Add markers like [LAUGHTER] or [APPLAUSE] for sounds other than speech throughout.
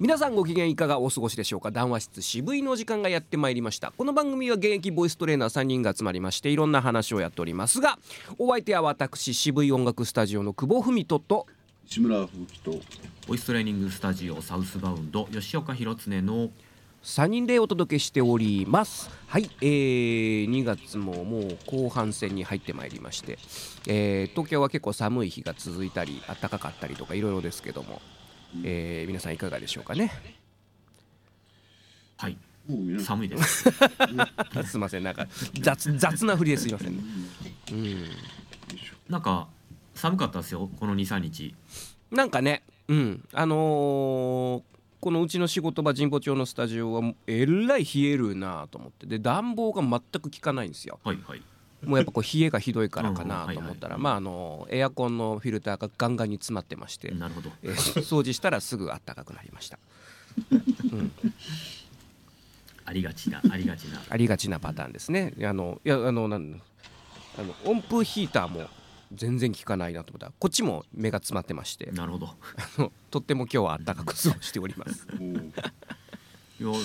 皆さんご機嫌いかがお過ごしでしょうか？談話室渋いのお時間がやってまいりました。この番組は現役ボイストレーナー3人が集まりましていろんな話をやっておりますがお相手は私渋い音楽スタジオの久保文人と志村風紀とボイストレーニングスタジオサウスバウンド吉岡弘恒の3人でお届けしております。はい、えー、2月ももう後半戦に入ってまいりまして、えー東京は結構寒い日が続いたり暖かかったりとかいろいろですけども、えー皆さんいかがでしょうかね？はい。寒いです。[LAUGHS] すいません。なんか雑雑な振りですいませんね。うん。なんか寒かったですよ。この23日。なんかねうん。あのーこのうちの仕事場神保町のスタジオはえらい冷えるなと思って。で暖房が全く効かないんですよ。はいはいもうやっぱこう冷えがひどいからかなうんと思ったら、はいまああのエアコンのフィルターがガンガンに詰まってまして、なるほど。えー掃除したらすぐ暖かくなりました。[LAUGHS] ありがちなありがちな。ありがちなパターンですね。あのいやあのなんあの温風ヒーターも全然効かないなと思った。らこっちも目が詰まってましてなるほど。あのとっても今日は暖かく過ごしております。いやでも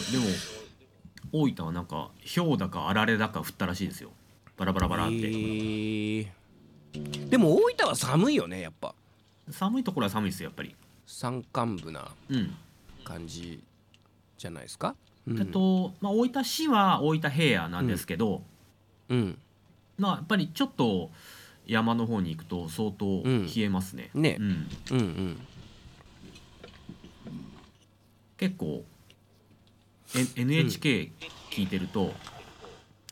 大分はなんか氷だかあられだか降ったらしいですよバラバラバラって、えー。でも大分は寒いよねやっぱ。寒いところは寒いですよやっぱり。山間部なうん。感じじゃないですか？うん。あと、まあ、大分市は大分平野なんですけど、うん。まあやっぱりちょっと山の方に行くと相当冷えますね、ね。うん、うんうん。結構、N- NHK 聞いてると、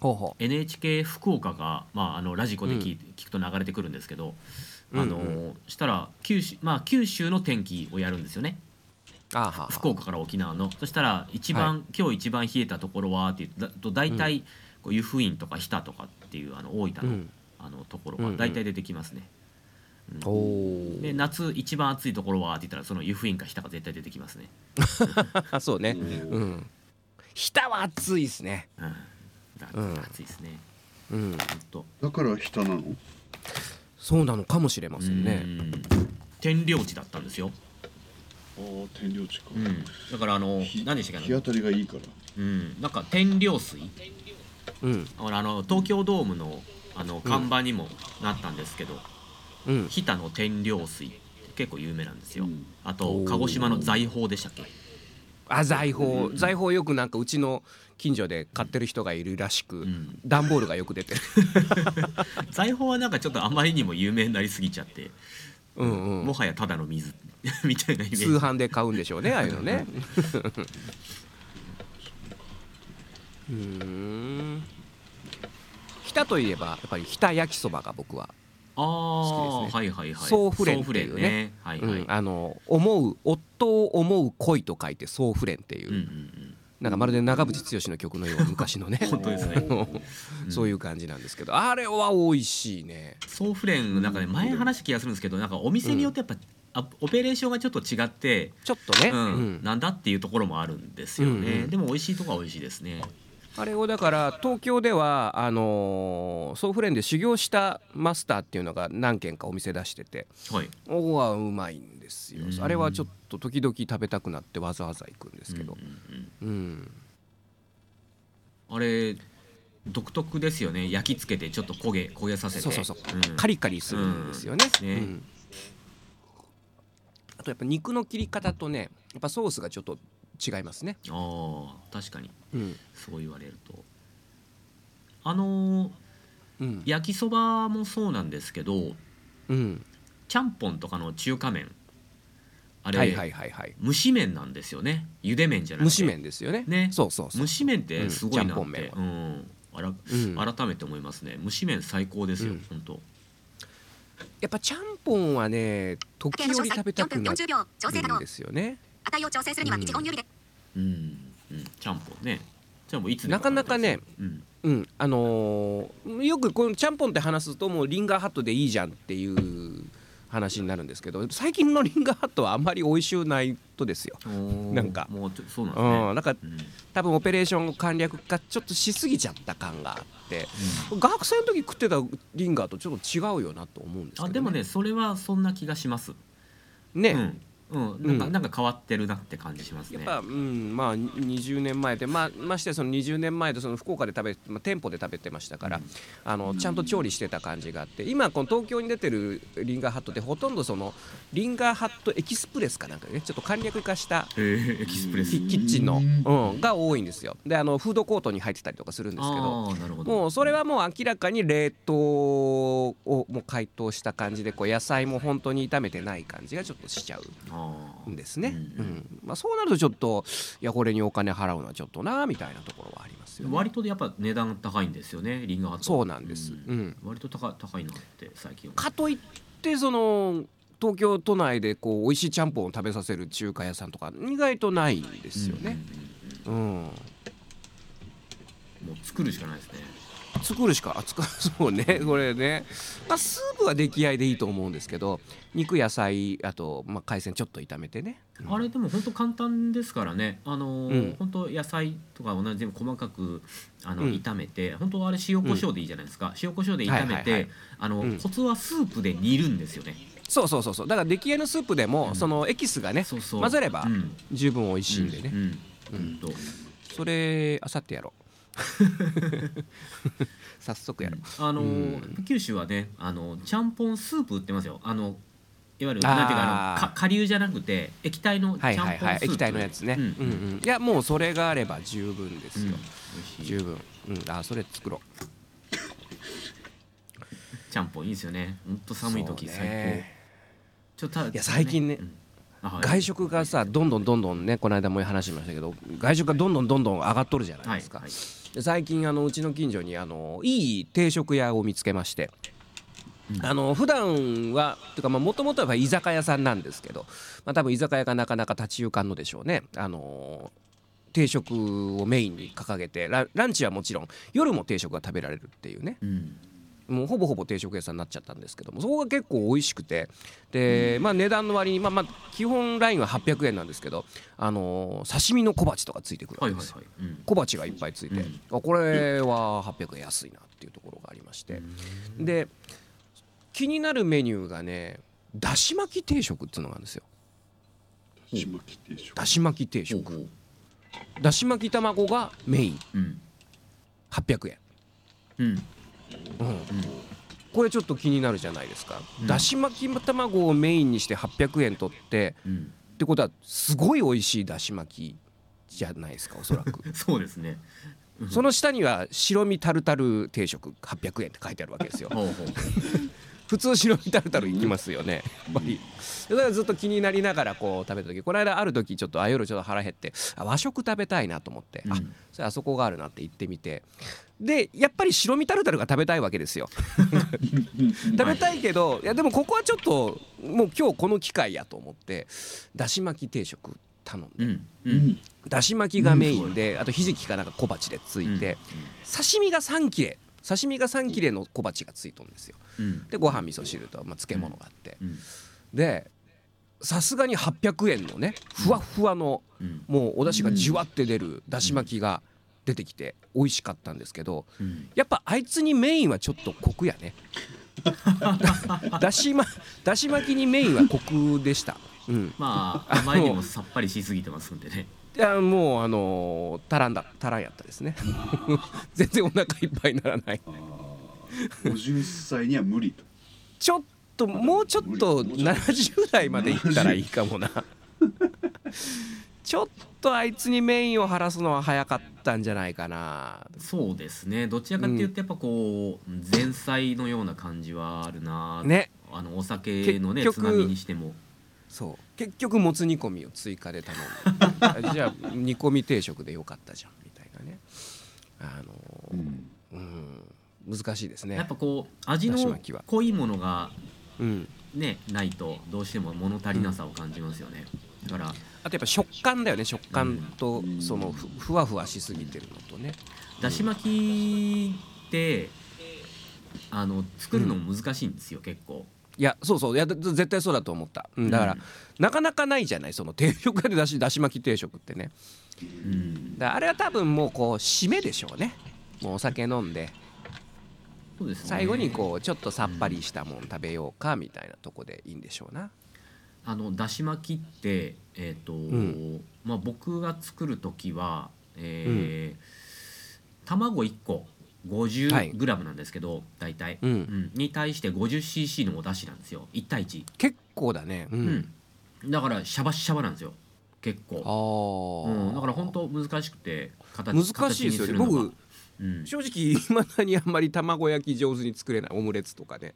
ほうほ NHK 福岡が、まあ、あのラジコで聞い聞くと流れてくるんですけど、あのうん。したら九州,、まあ、九州の天気をやるんですよね。うあーはーはー。福岡から沖縄の。そしたら一番、今日一番冷えたところはって言うとだ大体、こう湯布院とか日田とかっていうあの大分の,、うん。あのところうん。うんが大体出てきますね。おおで夏一番暑いところはって言ったらその湯布院か日田が絶対出てきますね。[LAUGHS] そうね。うん。日田は暑いですね。うん、だうん。暑いですね。うん。と。だから下なの？そうなのかもしれませんね。うん。天領地だったんですよ。ああ天領地か、うん、だからあのひ何でしたっけ？日当たりがいいから。うん、なんか天領水。うん。あのあの東京ドームのあの看板にもなったんですけど、うん。日田の天領水結構有名なんですよ、うん。あと鹿児島の財宝でしたっけ？あ財宝。財宝よくなんかうちの近所で買ってる人がいるらしく、ん。段ボールがよく出てる。[LAUGHS] 財宝はなんかちょっとあまりにも有名になりすぎちゃって、うんうん。もはやただの水 [LAUGHS] みたいなイメージ。通販で買うんでしょうねああいうのね。[LAUGHS] うーん。日田といえばやっぱり日田焼きそばが僕は、ああ、好きですはいはいはい。総フレンっていうね。総フレンはいはい、うん。あの思う夫を思う恋と書いて総フレンっていう、うんうんうんなんかまるで長渕剛の曲のような昔のね。[LAUGHS] 本当ですね。そういう感じなんですけど。あれは美味しいね。総フレンなんかね前話した気がするんですけどなんかお店によってやっぱ、あオペレーションがちょっと違って、ちょっとね、うん。うん。なんだっていうところもあるんですよね、うんうん。でも美味しいとこは美味しいですねあれをだから東京ではあのーソーフレンで修行したマスターっていうのが何軒かお店出しててはい。おこはうまいんですよ。うん。あれはちょっと時々食べたくなってわざわざ行くんですけど。うんうんうん。うん。あれ独特ですよね。焼き付けてちょっと焦げ焦げさせて。そうそうそう、ん。カリカリするんですよね,、うん。ね。うん。あとやっぱ肉の切り方とねやっぱソースがちょっと違いますね。ああ確かに。うん。そう言われると。あのーうん。焼きそばもそうなんですけどうん。ちゃんぽんとかの中華麺。あれ、はいはいはいはい。蒸し麺なんですよね。茹で麺じゃなくて。蒸し麺ですよね。ね。そうそうそう蒸し麺ってすごいなうんって、ちゃんぽんうん。あらうん。改めて思いますね。蒸し麺最高ですよ、うん。本当やっぱちゃんぽんはね時折食べたくなる40秒調整可能んですよね値を調整するにはうん。一言指で。うん、うん、ちゃんぽんね。ちゃんぽんいつなかなかねうん。うん。あのーよくこのちゃんぽんって話すともうリンガーハットでいいじゃんっていう話になるんですけど最近のリンガーハットはあんまり美味しゅうないとですよ。なんか。もうちょそうなんうですね。ん、なんかうん。多分オペレーション簡略化ちょっとしすぎちゃった感があって学生の時食ってたリンガーとちょっと違うよなと思うんですけど、あでもねそれはそんな気がします。ね、うんうん、なんか、うん。なんか変わってるなって感じしますね。やっぱ、うん、まあ20年前で、まあ、ましてやその20年前でその福岡で食べ、まあ、店舗で食べてましたから、あのちゃんと調理してた感じがあって今この東京に出てるリンガーハットってほとんどそのリンガーハットエキスプレスかなんかでねちょっと簡略化したエキスプレス。キキッチンの、うん、が多いんですよ。であのフードコートに入ってたりとかするんですけどど。もうそれはもう明らかに冷凍をもう解凍した感じでこう野菜も本当に炒めてない感じがちょっとしちゃうんですね、ううん。ん。まあ、そうなるとちょっといやこれにお金払うのはちょっとなみたいなところはありますよね。割とやっぱ値段高いんですよねリンガーハット。そうなんです、ううん。ん割と高高いなって最近かといってその東京都内でこう美味しいちゃんぽんを食べさせる中華屋さんとか意外とないんですよね、うん。うん。もう作るしかないですね作るしかあ作るそうねこれね、まあ、スープは出来合いでいいと思うんですけど肉野菜あと、まあ、海鮮ちょっと炒めてね、あれでも本当簡単ですからね。あのーうん。本当野菜とか同じ全部細かくあの、うん。炒めて本当あれ塩コショウでいいじゃないですか、塩コショウで炒めて、コツはスープで煮るんですよね。そうそうそうそう。だから出来合いのスープでも、うん。そのエキスがねそうそう。混ぜればうん。十分美味しいんでね、うん。とそれあさってやろう [LAUGHS] 早速やろう、あのーうん。九州はねあのちゃんぽんスープ売ってますよ。あのいわゆるなんていうかあのか顆粒じゃなくて液体のちゃんぽんスープ、はいはいはい液体のやつね、うん。うんうんいやもうそれがあれば十分ですうん。よ、美味しい。十分。うん。あそれ作ろう。ちゃんぽんいいですよね。ほんと寒い時そう最高、ねちょっとたいや最近ねはい。外食がさどんどんどんどんねこの間も話しましたけど外食がどんどんどんどん上がっとるじゃないですか、はいはい。で最近あのうちの近所にあのいい定食屋を見つけまして、うん。あの普段はというかもともとは居酒屋さんなんですけど、まあ、多分居酒屋がなかなか立ち行かんのでしょうね。あの定食をメインに掲げてラランチはもちろん夜も定食が食べられるっていうね。うんもうほぼほぼ定食屋さんになっちゃったんですけどもそこが結構美味しくて。で、まあ、値段の割に、まあ、まあ基本ラインは800円なんですけど、あのー刺身の小鉢とかついてくるわけですよ。はいうん。小鉢がいっぱいついて、うん。あこれは800円安いなっていうところがありまして、で気になるメニューがねだし巻き定食っていうのがあるんですよ。だし巻き定食。だし巻き定食。だし巻き卵がメイン。うん。800円、うんうん、これちょっと気になるじゃないですか、うん。だし巻き卵をメインにして800円取ってうん。ってことはすごい美味しいだし巻きじゃないですかおそらく。[LAUGHS] そうですね。その下には白身タルタル定食800円って書いてあるわけですよ普通白身タルタル行きますよね。やっぱり。だからずっと気になりながらこう食べた時この間ある時ちょっとあ夜ちょっと腹減ってあ和食食べたいなと思って、あうん。それあそこがあるなって行ってみて。でやっぱり白身タルタルが食べたいわけですよ。[LAUGHS] 食べたいけどいやでもここはちょっともう今日この機会やと思ってだし巻き定食頼んで。うん。ううん。んだし巻きがメインであとひじきかなんか小鉢でついて刺身が3切れ刺身が3切れの小鉢がついとんですよ。うん。でご飯味噌汁と、まあ、漬物があって。うん。でさすがに800円のねふわっふわのうん。もうお出汁がじわって出るだし巻きが出てきて美味しかったんですけどうん。やっぱあいつにメインはちょっとコクやね。だし,、ま、だし巻きにメインはコクでした。うん。まああまりにもさっぱりしすぎてますんでねいやもうあのー、足らんだ足らんやったですね。[LAUGHS] 全然お腹いっぱいにならない。50歳には無理と。ちょっともうちょっと70代までいったらいいかもな。ちょっとあいつにメインを晴らすのは早かったんじゃないかな。そうですね。どちらかっていうとやっぱこう前菜のような感じはあるな。ね。あのお酒のねつまみにしても。そう結局もつ煮込みを追加で頼んで。[LAUGHS] じゃあ煮込み定食でよかったじゃんみたいなね。あのうん。うん難しいですね。やっぱこう味の濃いものがうん。ねないとどうしても物足りなさを感じますよね。だからあとやっぱ食感だよね。食感とうん。そのふふわふわしすぎてるのとね。だし巻きってあの作るのも難しいんですよ、結構いやそうそう。いやだ絶対そうだと思った、うん、だから、うんなかなかないじゃない。その定食屋でだしだし巻き定食ってね。うん。だあれは多分もうこう締めでしょうね。もうお酒飲んで。そうですね。最後にこうちょっとさっぱりしたもん食べようかみたいなとこでいいんでしょうな。あのだし巻きってえっ、と、ん。まあ僕が作る時は、えー卵1個はい 50g なんですけど、大体、うん。うん。に対して 50cc のお出汁なんですよ。1対1、結構だね。う、うん。ん、だからシャバシャバなんですよ。結あ構、あ、うん、だから本当難しくて形難しいですよね。僕うん。正直いまだにあんまり卵焼き上手に作れない。オムレツとかね。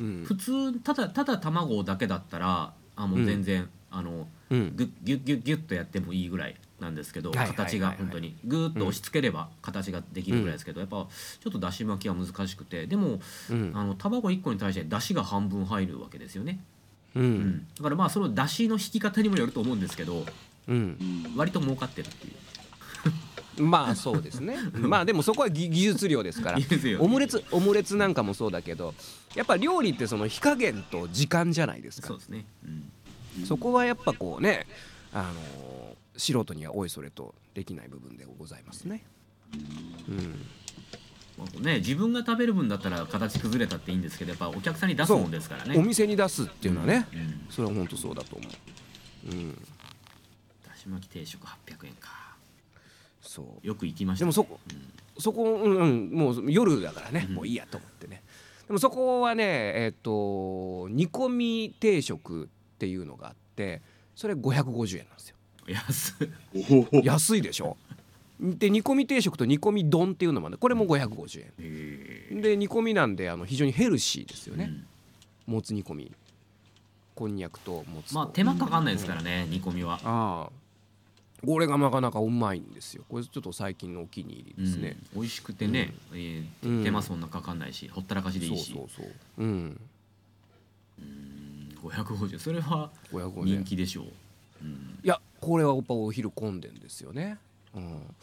うん。普通ただただ卵だけだったらあもう全然、あのうん。ギュッギュッギュッとやってもいいぐらいなんですけど、形が本当に。グーッと押し付ければ形ができるぐらいですけど、やっぱちょっとだし巻きは難しくてでもうん。あの卵1個に対してだしが半分入るわけですよね、ううん。んだからまあそのだしの引き方にもよると思うんですけどうん。うん割と儲かってるっていう。まあそうですね。[LAUGHS] まあでもそこは技技術量ですから。オムレツオムレツなんかもそうだけどやっぱ料理ってその火加減と時間じゃないですか。そうですね、うん。そこはやっぱこうねあのー素人にはおいそれとできない部分でございますね。うん。まあね、自分が食べる分だったら形崩れたっていいんですけどやっぱお客さんに出すもんですからね。お店に出すっていうのはねうん。それは本当そうだと思う。うん。だし巻き定食800円か。そう。よく行きました、でもそこそこ、うんうん、もう夜だからね、うん。もういいやと思ってね。でもそこはねえっ、と煮込み定食っていうのがあってそれ550円なんですよ安い。おお。安いでしょ？で煮込み定食と煮込み丼っていうのもねこれも550へ円で煮込みなんであの非常にヘルシーですよね、うん。もつ煮込み。こんにゃくともつと。まあ手間かかんないですからね、煮込みは、ああ。これがなかなかうまいんですよ。これちょっと最近のお気に入りですね、うん。美味しくてね、えーうん。手間そんなかかんないしほったらかしでいいし。そうそうそう。うん。うん550それは550人円。気でしょう、うんいやこれはやっぱお昼混んでんですよね。うん。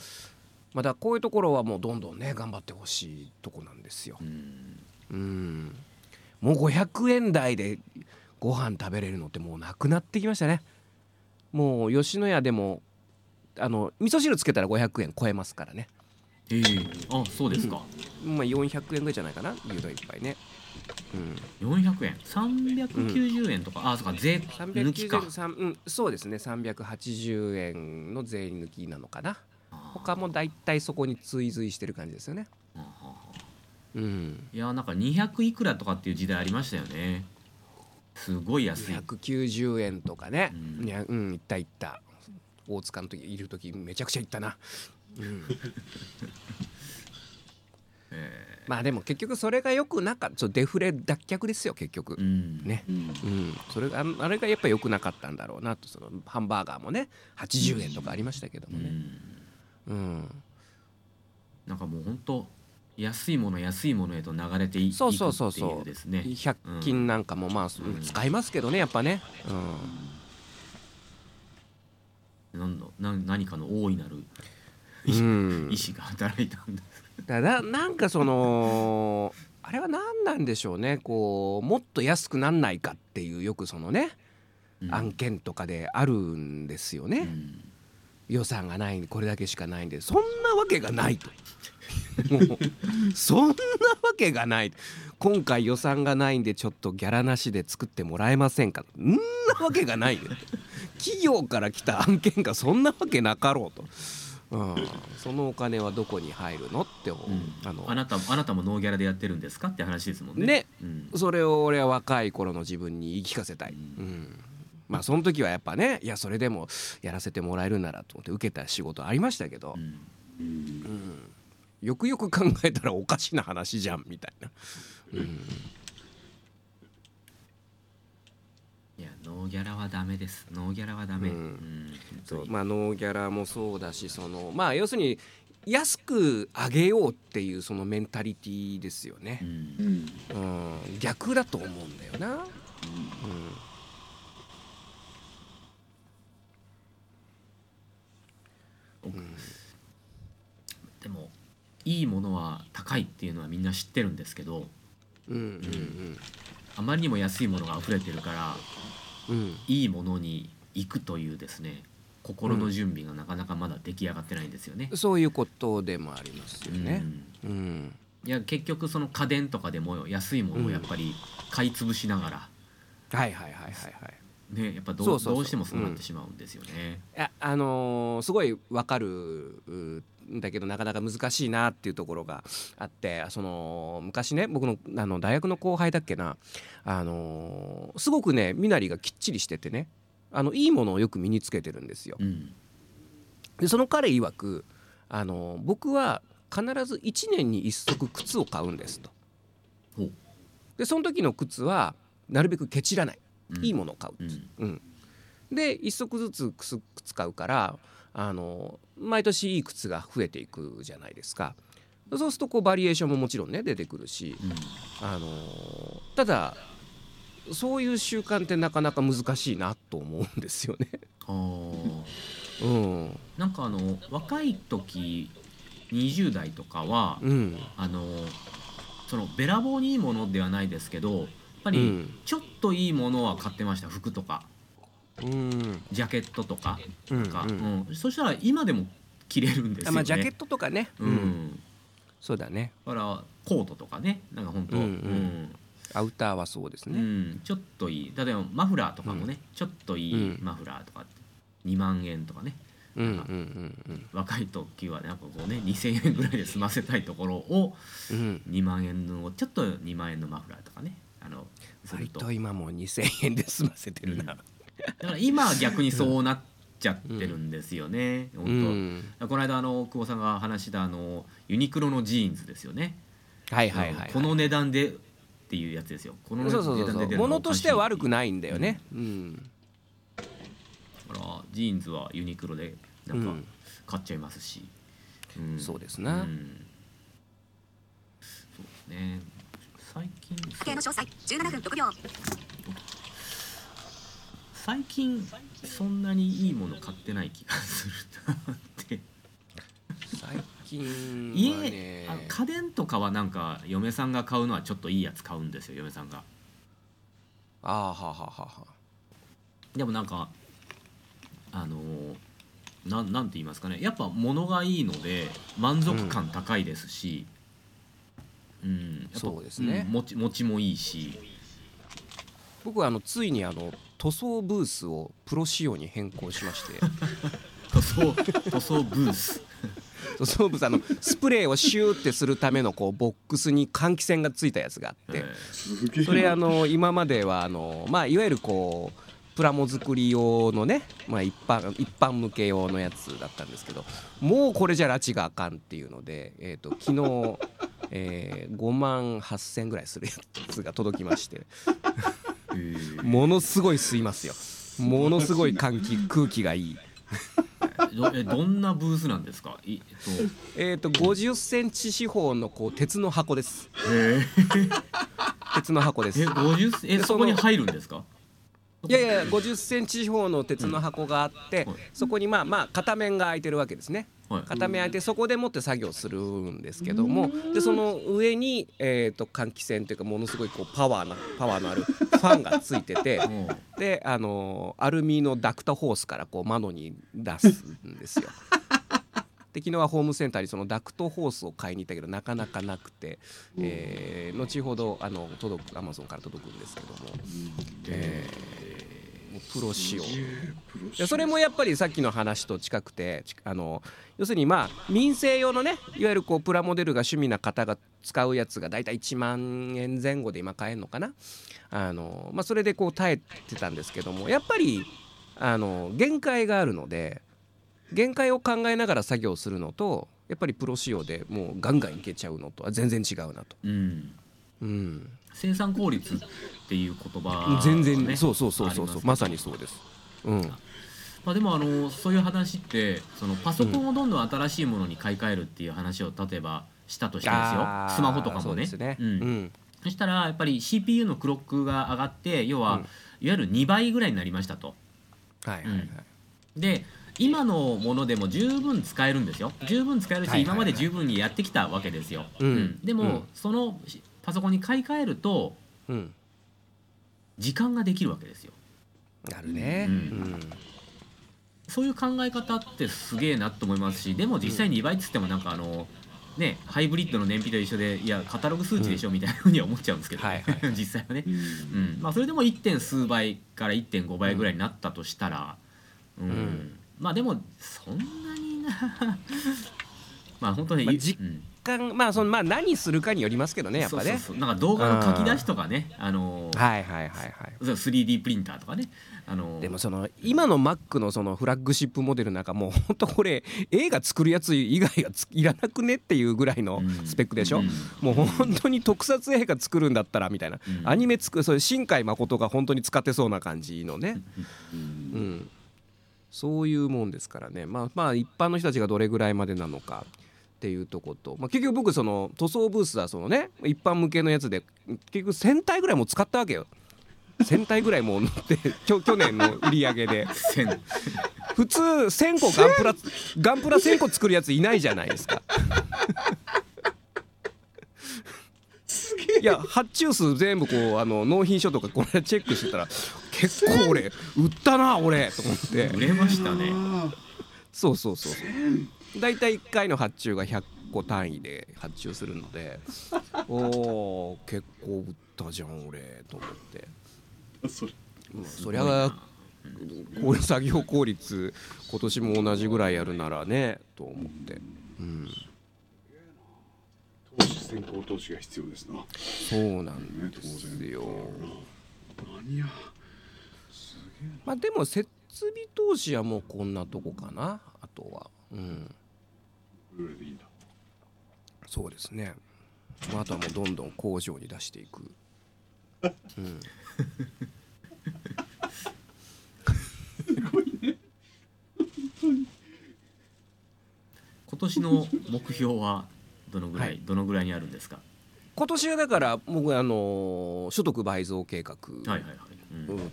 まあだこういうところはもうどんどんね頑張ってほしいとこなんですよ。うん。うん。もう500円台でご飯食べれるのってもうなくなってきましたね。もう吉野家でもあの味噌汁つけたら500円超えますからね。ええ。あそうですか、まあ400円ぐらいじゃないかな牛丼一杯ねうん。400円。390円とか、あそうか。税抜きか390円さんうん。そうですね。380円の税抜きなのかな。他もだいたいそこに追随してる感じですよね。うん。いやなんか200いくらとかっていう時代ありましたよね。すごい安い。290円とかね、うん。いやうんいったいった。大塚の時いる時めちゃくちゃいったな、うん、[LAUGHS] えまあでも結局それがよくなかった。デフレ脱却ですよ結局。ー、うん。ね。うん。うん、それがああれがやっぱ良くなかったんだろうなと。そのハンバーガーもね80円とかありましたけどもね、うん。うん、なんかもう本当安いもの安いものへと流れていそうそうっていそうそううですね100均なんかもまあ、うん使いますけどねやっぱね、なんだな何かの大いなるうんうん。[LAUGHS] 意志が働いたんですだななんかそのあれは何なんでしょうね。こうもっと安くなんないかっていうよくそのね、うん。案件とかであるんですよね、うん。予算がないこれだけしかないんでそんなわけがないと。もうそんなわけがない。今回予算がないんでちょっとギャラなしで作ってもらえませんか。んなわけがないよ。企業から来た案件がそんなわけなかろうと、うん、そのお金はどこに入るのって思う、うん。あの。あなたあなたもノーギャラでやってるんですかって話ですもんね。ね。うん。それを俺は若い頃の自分に言い聞かせたい、うん。まあその時はやっぱねいやそれでもやらせてもらえるならと思って受けた仕事ありましたけど。う、ん。うん。よくよく考えたらおかしな話じゃんみたいな、うん、いやノーギャラはダメです。ノーギャラはダメ、うん。うん。そう。まあノーギャラもそうだしそのまあ要するに安く上げようっていうそのメンタリティーですよね。う、ん。うん。うん、逆だと思うんだよな、うん。でもいいものは高いっていうのはみんな知ってるんですけどうんうんあまりにも安いものが溢れてるからうんうんいいものに行くというですね心の準備がなかなかまだ出来上がってないんですよね。そういうことでもありますよね。うん。うん。いや結局その家電とかでも安いものをやっぱり買い潰しながら、はいはいはいはいはいねやっぱどうどうしてもそうなってしまうんですよね。いやあのーすごいわかるんだけどなかなか難しいなっていうところがあってその昔ね僕のあの大学の後輩だっけなあのーすごくね身なりがきっちりしててねあのいいものをよく身につけてるんですよ。うんでその彼曰くあの僕は必ず1年に1足靴を買うんですと。でその時の靴はなるべくケチらない、うんいいものを買う、うん。うん、で1足ずつ靴靴買うからあの毎年いい靴が増えていくじゃないですか。そうするとこうバリエーションももちろんね出てくるし、うん。あのただそういう習慣ってなかなか難しいなと思うんですよね。あー。[LAUGHS] うん。なんかあの若い時20代とかは、うん。あのそのべらぼうにいいものではないですけどぱりうん。ちょっといいものは買ってました服とか。うん。ジャケットとかうん。か、うん。うん。そしたら今でも着れるんですよね。あまあジャケットとかね、ううん。んそうだね。だからコートとかね。なんか本当、うんうん。アウターはそうですうんね。うん。ちょっといい。例えばマフラーとかもね、ちょっといいうん。マフラーとかって2万円とかね。若い時はねなんかこうね2,000円ぐらいで済ませたいところをうん。2万円のちょっと2万円のマフラーとかねあの割と。と今もう2,000円で済ませてるな。だから今は逆にそうなっちゃってるんですよね、う本ん、当。この間あの久保さんが話したあのユニクロのジーンズですよね、はいはいはい、この値段でっていうやつですよ。この値段で物としては悪くいないんだよね。うん、だからジーンズはユニクロでなんかうん。買っちゃいますし、うん。そうですな。うん。そうですね最近時計の詳細17分6秒。最近そんなにいいもの買ってない気がするなって。最近家、はねあの家電とかはなんか嫁さんが買うのはちょっといいやつ買うんですよ嫁さんが。ああはあはあはあはあでもなんかあのーなんなんて言いますかね。やっぱ物がいいので満足感高いですし、うん。そうですね。ん持ち持ちもいいし。僕はあのついにあの塗装ブースをプロ仕様に変更しまして。[LAUGHS] 塗装塗装ブース。[LAUGHS] 塗装ブースあのスプレーをシューってするためのこうボックスに換気扇がついたやつがあって、それあの今まではあのまあいわゆるこうプラモ作り用のね、まあ、一般一般向け用のやつだったんですけどもうこれじゃ拉致があかんっていうので、えー、と昨日、えー5万8,000ぐらいするやつが届きまして。えー。ものすごい吸いますよ。ものすごい換気空気がいい。どえどんなブースなんですか？いえー、と50センチ四方のこう鉄の箱です。えっと鉄の箱です。え50えでそこに入るんですか？いやいや50センチ四方の鉄の箱があって、はい。そこにまあまあ片面が空いてるわけですね。はい。片面空いてそこでもって作業するんですけどもでその上に、えー、と換気扇というかものすごいこうパワーなパワーのあるファンがついててうん。であのーアルミのダクトホースからこう窓に出すんですよ。で昨日はホームセンターにそのダクトホースを買いに行ったけどなかなかなくて、えー後ほどあの届くアマゾンから届くんですけども、えープロ仕様。それもやっぱりさっきの話と近くてちあの要するにまあ民生用のねいわゆるこうプラモデルが趣味な方が使うやつが大体1万円前後で今買えるのかなあの、まあ、それでこう耐えてたんですけどもやっぱりあの限界があるので限界を考えながら作業するのとやっぱりプロ仕様でもうガンガンいけちゃうのとは全然違うなと。うんうん、生産効率っていう言葉がね、全然そうそうそうそうそうまさにそうです。うん。まあ、でもあのそういう話ってそのパソコンをどんどん新しいものに買い替えるっていう話を例えばしたとしてですよ。あースマホとかそうもねですね。うん。うん。そしたらやっぱり CPU のクロックが上がって要は、うん。いわゆる2倍ぐらいになりましたと。はいはいはい。で今のものでも十分使えるんですよ。十分使えるし、はいはいはい。今まで十分にやってきたわけですよ、うん。でも、うん。そのパソコンに買い替えるとうん。時間ができるわけですよ。なるね。ううん。ん。そういう考え方ってすげえなと思いますしでも実際2倍っつってもなんかあのねハイブリッドの燃費と一緒でいやカタログ数値でしょみたいなふうには思っちゃうんですけど、はいはい。[LAUGHS] 実際はね。う、ん。うん。まあ、それでも 1. 点数倍から1.5倍ぐらいになったとしたら、うん。ん。まあでもそんなにな。[LAUGHS] まあ本当に、まあ実うんかんまあそのまあ何するかによりますけどねやっぱね。なんか動画の書き出しとかねあのーはいはいはいはい。そう 3D プリンターとかね。あのーでもその今の Mac のそのフラッグシップモデルなんかもう本当これ映画作るやつ以外がついらなくねっていうぐらいのうん。スペックでしょ、うん。もう本当に特撮映画作るんだったらみたいな、うん。アニメ作るそれ新海誠が本当に使ってそうな感じのね、うん。うん、そういうもんですからね。まあまあ一般の人たちがどれぐらいまでなのかっていうとこと、まあ、結局僕その塗装ブースはそのね一般向けのやつで結局1000体ぐらいもう使ったわけよ。1000体ぐらいもう乗って [LAUGHS] 去去年の売り上げで。線普通1000個ガンプラガンプラ1000個作るやついないじゃないですか。いや発注数全部こうあの納品書とかこの間チェックしてたら結構俺売ったな俺と思って。売れましたね。あそうそうそうそう大体1回の発注が100個単位で発注するので [LAUGHS] おお結構売ったじゃん俺と思って、ーそれ。まあそりゃこういう作業効率今年も同じぐらいやるならねと思って、うん、投資先行投資が必要ですな。そうなんですよ。何やまあでも設備投資はもうこんなとこかなあとは。うんこれでいいんだ。そうですね、まあ、あとはもうどんどん工場に出していく。うん。[LAUGHS] 今年の目標はどのぐらい、はい。どのぐらいにあるんですか？今年はだから僕あの所得倍増計画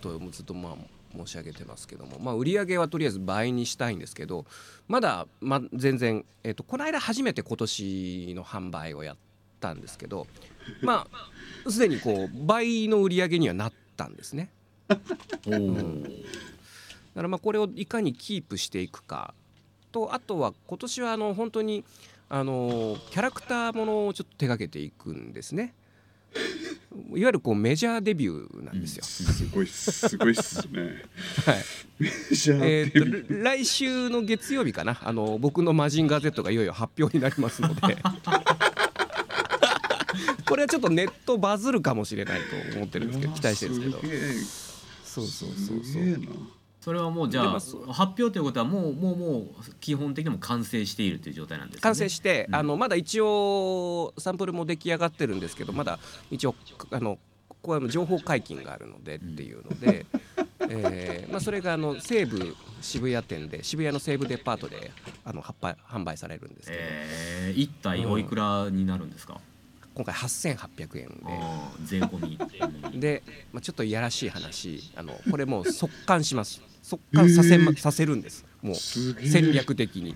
とずっとまあ申し上げてますけども、まあ、売り上げはとりあえず倍にしたいんですけどまだ、ま、全然、えっとこの間初めて今年の販売をやったんですけどまあすでにこう倍の売り上げにはなったんですね。おーだからまあこれをいかにキープしていくかとあとは今年はあの本当にあのキャラクターものをちょっと手掛けていくんですね。いわゆるこうメジャーデビューなんですよ。すごいす。ごいっすね。はい。えデビュー。ー、と来週の月曜日かな。あの僕の「マジンガー Z」がいよいよ発表になりますので。これはちょっとネットバズるかもしれないと思ってるんですけど期待してるんですけど。そうそうそうそう。なそれはもうじゃあ発表ということはもうもうもう基本的にも完成しているという状態なんですね。完成して、うん。あのまだ一応サンプルも出来上がってるんですけどまだ一応あのここは情報解禁があるのでっていうので、[LAUGHS] えーまあ、それがあの西武渋谷店で渋谷の西武デパートであの販売されるんですけど、えー、1体おいくらになるんですか、今回8800円あー税込み、うんでで、まあ、ちょっといやらしい話あのこれもう速乾します速乾させ,、まさせるんです。もう戦略的に。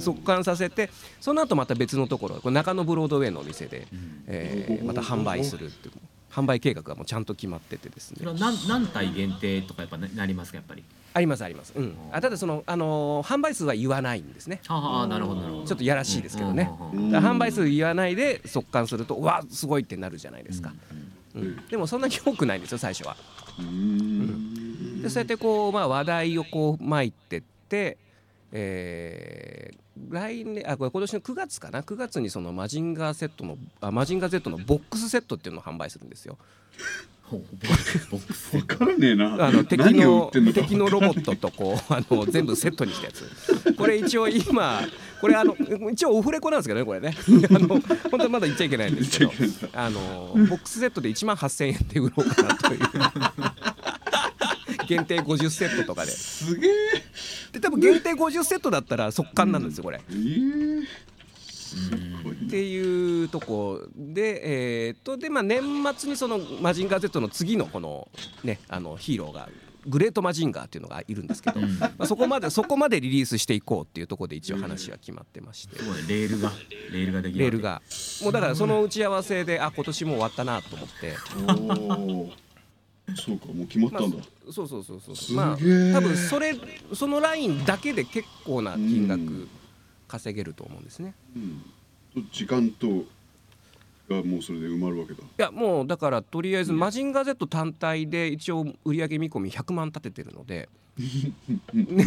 速乾 [LAUGHS] させてその後また別のところこれ中野ブロードウェイのお店で、うん。えーまた販売するっていう販売計画がもうちゃんと決まっててですね。それは何何体限定とかやっぱななりますかやっぱり？ありますあります、うん、あただその、あのー販売数は言わないんですね。はあはあなるほどなるほど。ちょっとやらしいですけどね。販売数言わないで速乾するとうわすごいってなるじゃないですか、うん。うん。でもそんなに多くないんですよ最初はうんでそうやってこう、まあ、話題をこうまいてって、えー来年あこれ今年の9月かな？9月にそのマジンガーセットのあマジンガー Z のボックスセットっていうのを販売するんですよ。ほうボックス。わかんねえな。あの敵の敵のロボットとこうあの全部セットにしたやつ。これ一応今これあの一応オフレコなんですけどねこれね。あの本当はまだ言っちゃいけないんですけどあのボックスセットで1万8000円で売ろうかなという。限定50セットとかで。すげえ。で多分限定50セットだったら速乾なんですよこれ。えーっていうとこで、えー、とでまあ、年末にそのマジンガー Z の次のこの,、ね、あのヒーローがグレートマジンガーっていうのがいるんですけど、うん。まあ、そこまでそこまでリリースしていこうっていうところで一応話は決まってまして、レールがレールができるレールが。もうだからその打ち合わせであ今年もう終わったなと思って。そうかもう決まったんだ、まあ、そうそうそうそう。すげえまあ多分それそのラインだけで結構な金うん額稼げると思うんですね。うん時間とがもうそれで埋まるわけだ。いやもうだからとりあえずマジンガー Z 単体で一応売上見込み100万立ててるので。ね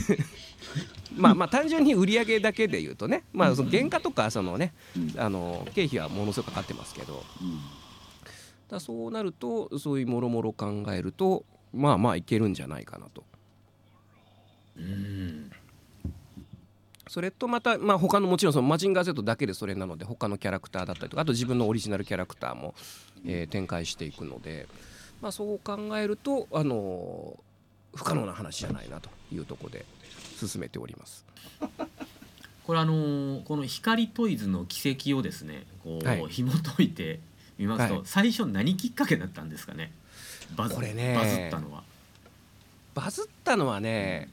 [LAUGHS] まあまあ単純に売上だけで言うとね。まあその原価とかそのねうん。あの経費はものすごくかかってますけど。うん。だそうなるとそういうもろもろ考えるとまあまあいけるんじゃないかなと。うんそれとまた、まあ、他のもちろんそのマジンガー Z だけでそれなので他のキャラクターだったりとかあと自分のオリジナルキャラクターも、えー展開していくので、まあ、そう考えると、あのー不可能な話じゃないなというところで進めております。[LAUGHS] これあのーこの光トイズの軌跡をですねこう、はい。紐解いてみますと、はい。最初何きっかけだったんですかね？バズこれねバズったのは。バズったのはね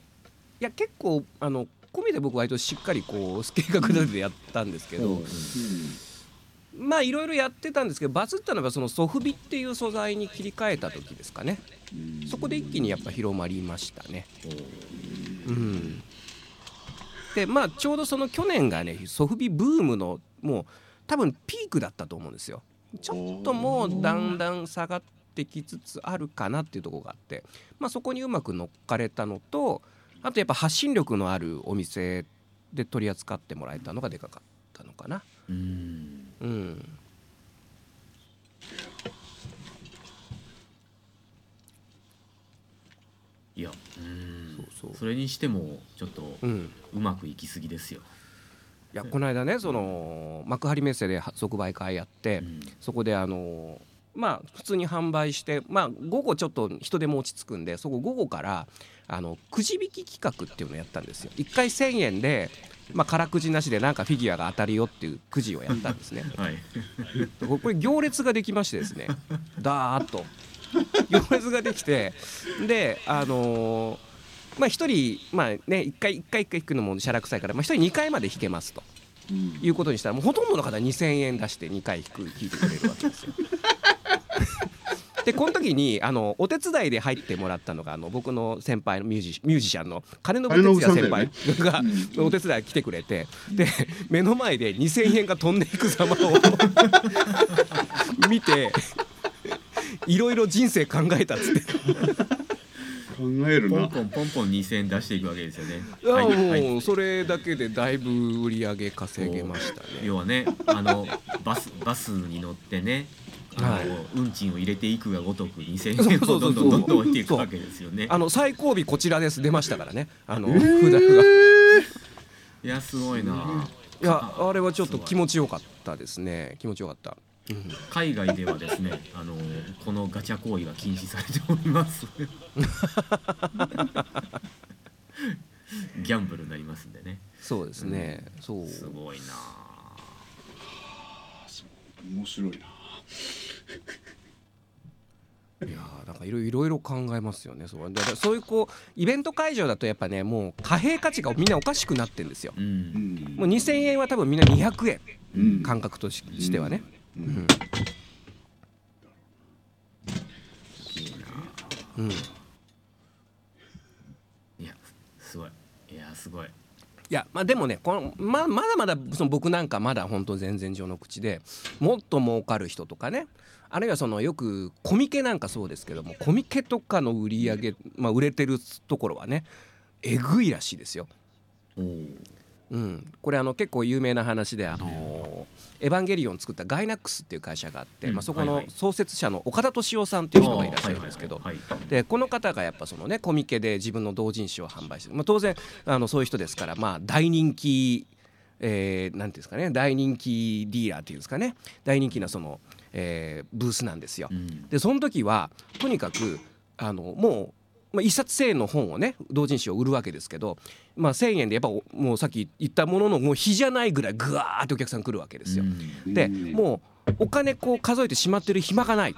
いや結構あの込みで僕割としっかりこう計画立ててやったんですけど、まあいろいろやってたんですけどバズったのがそのソフビっていう素材に切り替えた時ですかね。うん。そこで一気にやっぱ広まりましたね。うん、でまあちょうどその去年がねソフビブームのもう多分ピークだったと思うんですよ。ちょっともうだんだん下がってきつつあるかなっていうところがあって、まあ、そこにうまく乗っかれたのとあとやっぱ発信力のあるお店で取り扱ってもらえたのがでかかったのかな。うん。うんいやうん。そうそう。それにしてもちょっとうん。うまくいきすぎですよ、いやこの間ねその幕張メッセで即売会やって、うん。そこであのまあ普通に販売してまあ午後ちょっと人手も落ち着くんでそこ午後からあのくじ引き企画っていうのをやったんですよ。1回1,000円でまあ空くじなしでなんかフィギュアが当たるよっていうくじをやったんですね。[LAUGHS] はい。これ行列ができましてですねダーッと。行列ができてであのーまあ1人まあね1回1回1回引くのもしゃらくさいから、まあ、1人2回まで引けますと。うん。いうことにしたらもうほとんどの方2,000円出して2回引く引いてくれるわけですよ。でこの時にあのお手伝いで入ってもらったのがあの僕の先輩のミュージミュージシャンの金信哲也先輩が、お手伝い来てくれてで目の前で2,000円が飛んでいく様を [LAUGHS] 見ていろいろ人生考えたっつって。考えるな。ポンポンポンポン2000円出していくわけですよね。いやはいはい。もうそれだけでだいぶ売り上げ稼げましたね。要はねあのバスバスに乗ってねあの、はい運賃を入れていくがごとく2000そう円をそうそうそう。んどどんどんどん置いていくわけですよね。あの最後尾こちらです出ましたからね。あの札が。いやすごいな、いやあれはちょっと気持ちよかったですね。気持ちよかった、うん海外ではですねあのこのガチャ行為が禁止されております。ギャンブルになりますんでね。そうですね、そう。すごいな。面白いないやーなんかいろいろいろ考えますよねそう。だからそういうこうイベント会場だとやっぱねもう貨幣価値がみんなおかしくなってんですよ。ううん。んもう2000円は多分みんな200円うん。感覚とししてはね、ううん。んいいな。うん、いいやすごい。いやすごいやまあでもねこのままだまだその僕なんかまだ本当全然序の口でもっと儲かる人とかねあるいはそのよくコミケなんかそうですけどもコミケとかの売り上げ、まあ、売れてるところはねえぐいらしいですよ。おーうん、これあの結構有名な話で、あのエヴァンゲリオン作ったガイナックスっていう会社があって、うん。まあ、そこの創設者の岡田敏夫さんっていう人がいらっしゃるんですけどでこの方がやっぱそのねコミケで自分の同人誌を販売してる、まあ、当然あのそういう人ですから、まあ、大人気、えーなんていうんですかね大人気ディーラーっていうんですかね大人気なその、えーブースなんですよ。うんでその時はとにかくあのもう、まあ、1冊1,000円の本をね同人誌を売るわけですけど、まあ、1,000円でやっぱおもうさっき言ったもののもう比じゃないぐらいぐわーってお客さん来るわけですよ。うんでうんもうお金こう数えてしまってる暇がない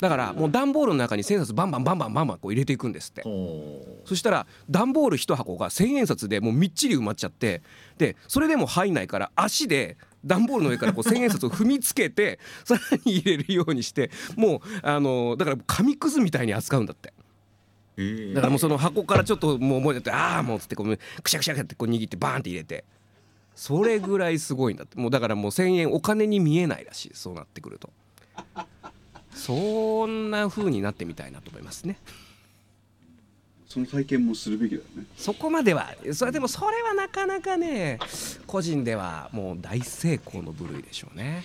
だからもう段ボールの中に1,000冊バンバンバンバンバンバンこう入れていくんですって。ほそしたら段ボール1箱が1,000円札でもうみっちり埋まっちゃってでそれでも入んないから足で段ボールの上からこう1,000円札を踏みつけて [LAUGHS] さらに入れるようにしてもうあのだから紙くずみたいに扱うんだって。だからもうその箱からちょっともう思い出ってああもうつってこうくしゃくしゃってこう握ってバーンって入れて。それぐらいすごいんだって。もうだからもう1,000円お金に見えないらしいそうなってくるとそんな風になってみたいなと思いますね。その体験もするべきだよね。そこまではそれでもそれはなかなかね個人ではもう大成功の部類でしょうね。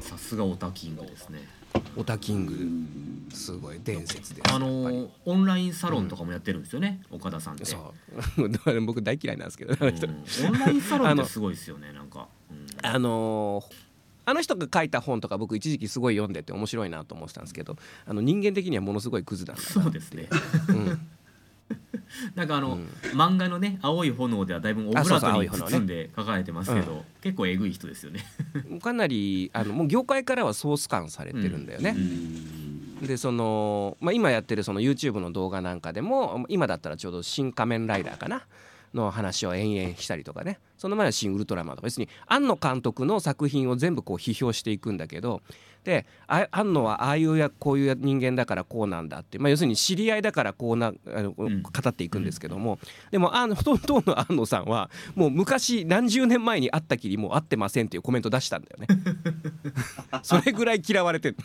さすがオタキングですね。オタキング。すごい伝説です。あのオンラインサロンとかもやってるんですよね、岡田さんって。そう。だから僕大嫌いなんですけど、オンラインサロンってすごいですよねなんか、うん。あのーあの人が書いた本とか僕一時期すごい読んでて面白いなと思ってたんですけどあの人間的にはものすごいクズだなそうですね。うん。[LAUGHS] なんかあの、うん。漫画のね「青い炎」ではだいぶオブラートに包んで書かれてますけど、結構えぐい人ですよね。かなりあのもう業界からはソース感されてるんだよね。でその、まあ、今やってるその YouTube の動画なんかでも今だったらちょうど「新仮面ライダー」かなの話を延々したりとかね。その前は「新ウルトラマン」とか別に庵野監督の作品を全部こう批評していくんだけど。であ庵野はああいうやこういう人間だからこうなんだって、まあ、要するに知り合いだからこうなあの、ん。語っていくんですけども、でもあのほとんどの庵野さんはもう昔何十年前に会ったきりもう会ってませんっていうコメント出したんだよね。[LAUGHS] それぐらい嫌われてる。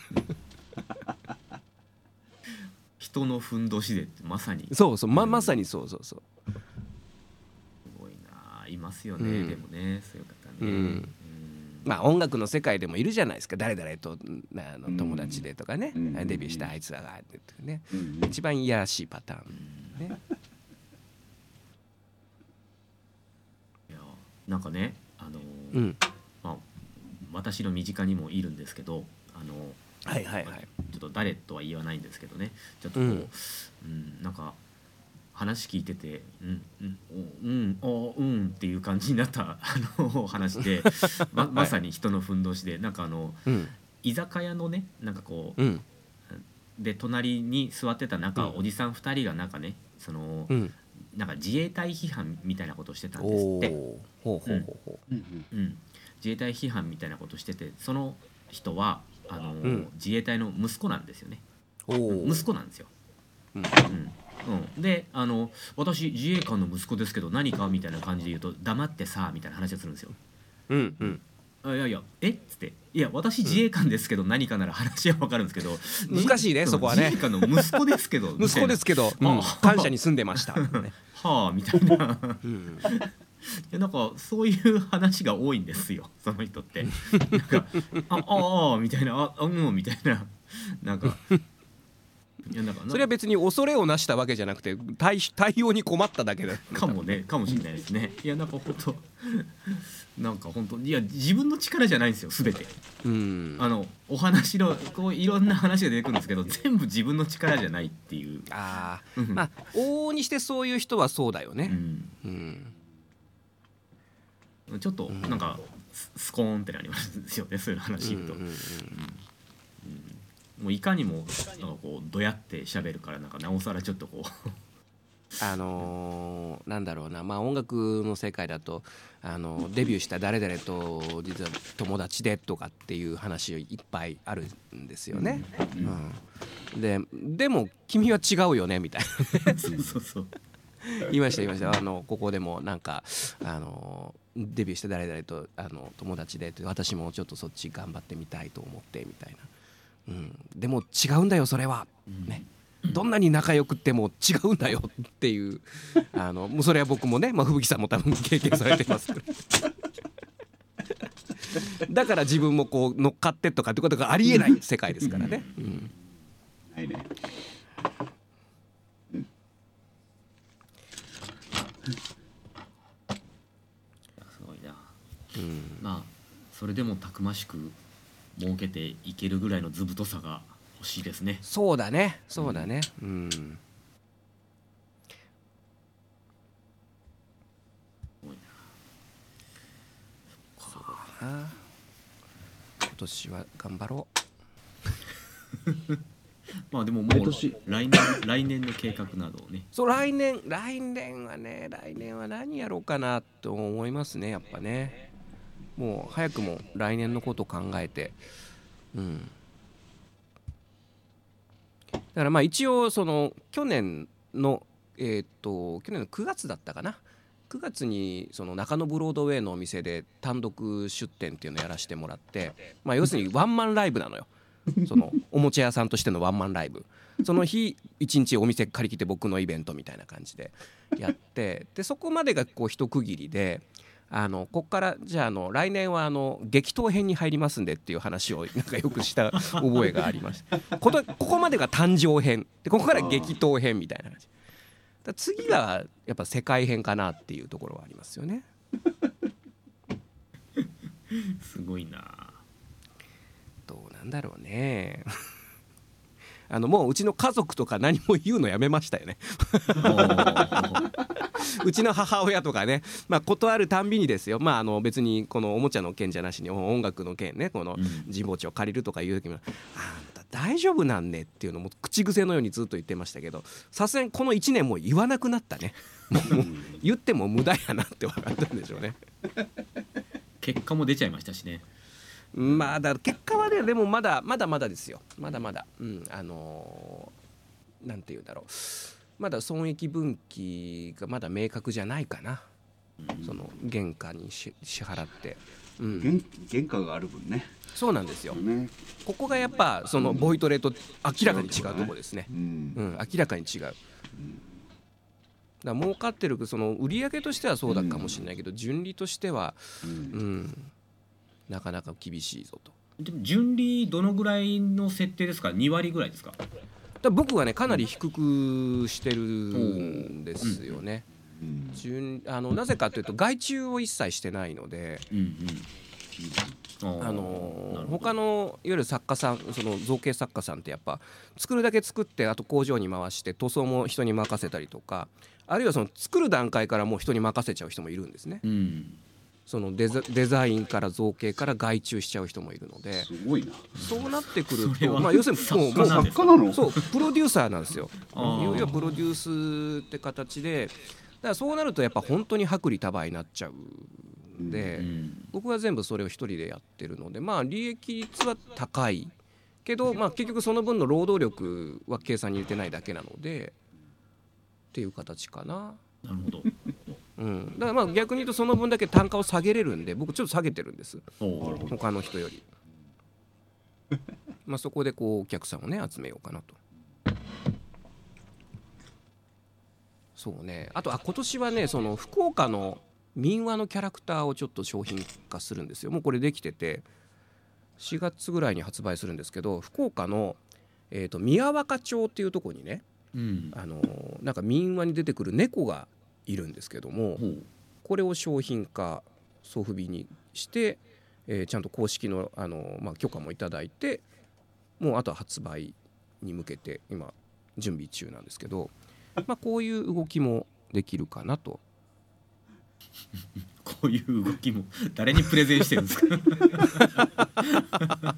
人のふんどしでまさに。すそうそう。ままさにそうそうそう。ごいますよね、うん。でもねそういう方ね。うん。うん。まあ音楽の世界でもいるじゃないですか。誰々とあの友達でとかね、うん。デビューしたあいつらがってね、うん。一番いやらしいパターン、ね、いやなんかねあのまあ、私の身近にもいるんですけどあのはいはいはい。ちょっと誰とは言わないんですけどね。ちょっとこう、ううんんなんか話聞いてて「うんうんおうんおうん」っていう感じになった [LAUGHS] あの話で [LAUGHS] ままさに人のふんどしでなんかあのうん。居酒屋のねなんかこううん。で隣に座ってた中、うん。おじさん2人がなんかねその、うん。なんか自衛隊批判みたいなことをしてたんおですって、おほうほうほうほう。んうん。うん、自衛隊批判みたいなことをしててその人はあの、ん。自衛隊の息子なんですよね。うおお息子なんですよ。うん。うん。うん、であの「私自衛官の息子ですけど何か?」みたいな感じで言うと「黙ってさ」みたいな話をするんですよ。うんうん。あいやいやえ？っつって「いや私自衛官ですけど何かなら話は分かるんですけど難しいねじそこはね。自衛官の息子ですけど [LAUGHS] 息子ですけど、[LAUGHS] うんあ感謝に住んでました、ね [LAUGHS] はあみたいな。うん、いやなんかそういう話が多いんですよその人って。なんか「あああ」みたいな「ああうん」みたいな。なんかそれは別に恐れをなしたわけじゃなくて対対応に困っただけだ。かもねかもしれないですね。いやなんか本当 [LAUGHS] なんか本当いや自分の力じゃないんですよ全て。うん。あのお話のこういろんな話が出てくるんですけど全部自分の力じゃないっていう、ああうん。まあ往々にしてそういう人はそうだよね。うん、うん。ちょっとなんかススコーンってなりますよねそういう話言うと、うんうん。うんもういかにもなんかこうどやって喋るからなんかなおさらちょっとこう。あのーなんだろうな。まあ音楽の世界だとあのデビューした誰々と実は友達でとかっていう話いっぱいあるんですよね。うん。ででも君は違うよねみたいな。そうそうそう。言いました言いました。あのここでもなんかあのデビューした誰々とあの友達で私もちょっとそっち頑張ってみたいと思ってみたいな、うん、でも違うんだよそれは、ね。どんなに仲良くっても違うんだよっていう。[LAUGHS] あのもうそれは僕もね、まあ、吹雪さんも多分経験されてますから [LAUGHS] だから自分もこう乗っかってとかってことがありえない世界ですからね。うん。ないね。すごいな。うん。まあそれでもたくましく儲けていけるぐらいの図太さが欲しいですね。そうだね。そうだね。うん。すごいな。あ今年は頑張ろ [LAUGHS] まあでももう毎年。来年来年の計画などをね。うそう来年。来年はね来年は何やろうかなと思いますねやっぱねもう早くも来年のことを考えて。うん。だからまあ一応その去年のえっと去年の9月だったかな。9月にその中野ブロードウェイのお店で単独出店っていうのをやらせてもらって、まあ、要するにワンマンライブなのよ。その [LAUGHS] おもちゃ屋さんとしてのワンマンライブ。その日一日お店借り切って僕のイベントみたいな感じでやって。でそこまでがこう一区切りで。あのここからじゃああの来年はあの激闘編に入りますんでっていう話を [LAUGHS] なんかよくした覚えがありましたことここまでが誕生編。でここから激闘編みたいな感じだ次がやっぱ世界編かなっていうところはありますよね。[LAUGHS] すごいな。どうなんだろうね [LAUGHS] あのもううちの家族とか何も言うのやめましたよね。[LAUGHS] うちの母親とかね、まあ、断るたんびにですよ、まあ、あの別にこのおもちゃの件じゃなしに音楽の件ね。このうん。神保町を借りるとかいう時も「あんた大丈夫なんね」っていうのも口癖のようにずっと言ってましたけどさすがにこの1年もう言わなくなったね。もうもう言っても無駄やなって分かったんでしょうね。結果も出ちゃいましたしねまあだ結果はねでもまだまだまだですよ。まだまだ。うんあのーなんて言うんだろう。まだ損益分岐がまだ明確じゃないかな、その原価にし支払って、うん、原原価がある分ね。そうなんですよ。ね。ここがやっぱそのボイトレと明らかに違うところですね。ううん。ん明らかに違う。だから儲かってるその売り上げとしてはそうだかもしれないけど、順利としては、うん。うん、なかなか厳しいぞと。でも純利どのぐらいの設定ですか？2割ぐらいですか？だ僕はねかなり低くしてるんですよね。うん。順あのなぜかというと外注を一切してないので、うんうん。あの他のいわゆる作家さんその造形作家さんってやっぱ作るだけ作ってあと工場に回して塗装も人に任せたりとかあるいはその作る段階からもう人に任せちゃう人もいるんですね。うんそのデザデザインから造形から外注しちゃう人もいるので。すごいな。そうなってくるとまあ要するにもう作家なの？そうプロデューサーなんですよ。あー。要はプロデュースって形で。だからそうなるとやっぱ本当に薄利多売になっちゃうんで、うん。僕は全部それを一人でやってるので。まあ利益率は高い。けど、まあ、結局その分の労働力は計算に入れてないだけなので。っていう形かな。なるほどうん、だからまあ逆に言うとその分だけ単価を下げれるんで僕ちょっと下げてるんです。他の人より。[LAUGHS] まあそこでこうお客さんをね集めようかなと。そうね。あとあ今年はねその福岡の民話のキャラクターをちょっと商品化するんですよ。もうこれできてて。4月ぐらいに発売するんですけど福岡の、えー、と宮若町っていうところにね、うん。あのーなんか民話に出てくる猫がいるんですけどもほうこれを商品化送付日にして、えーちゃんと公式の、あのまあ、許可もいただいてもうあとは発売に向けて今準備中なんですけど、まあ、こういう動きもできるかなと。こういう動きも誰にプレゼンしてるんですか？[LAUGHS]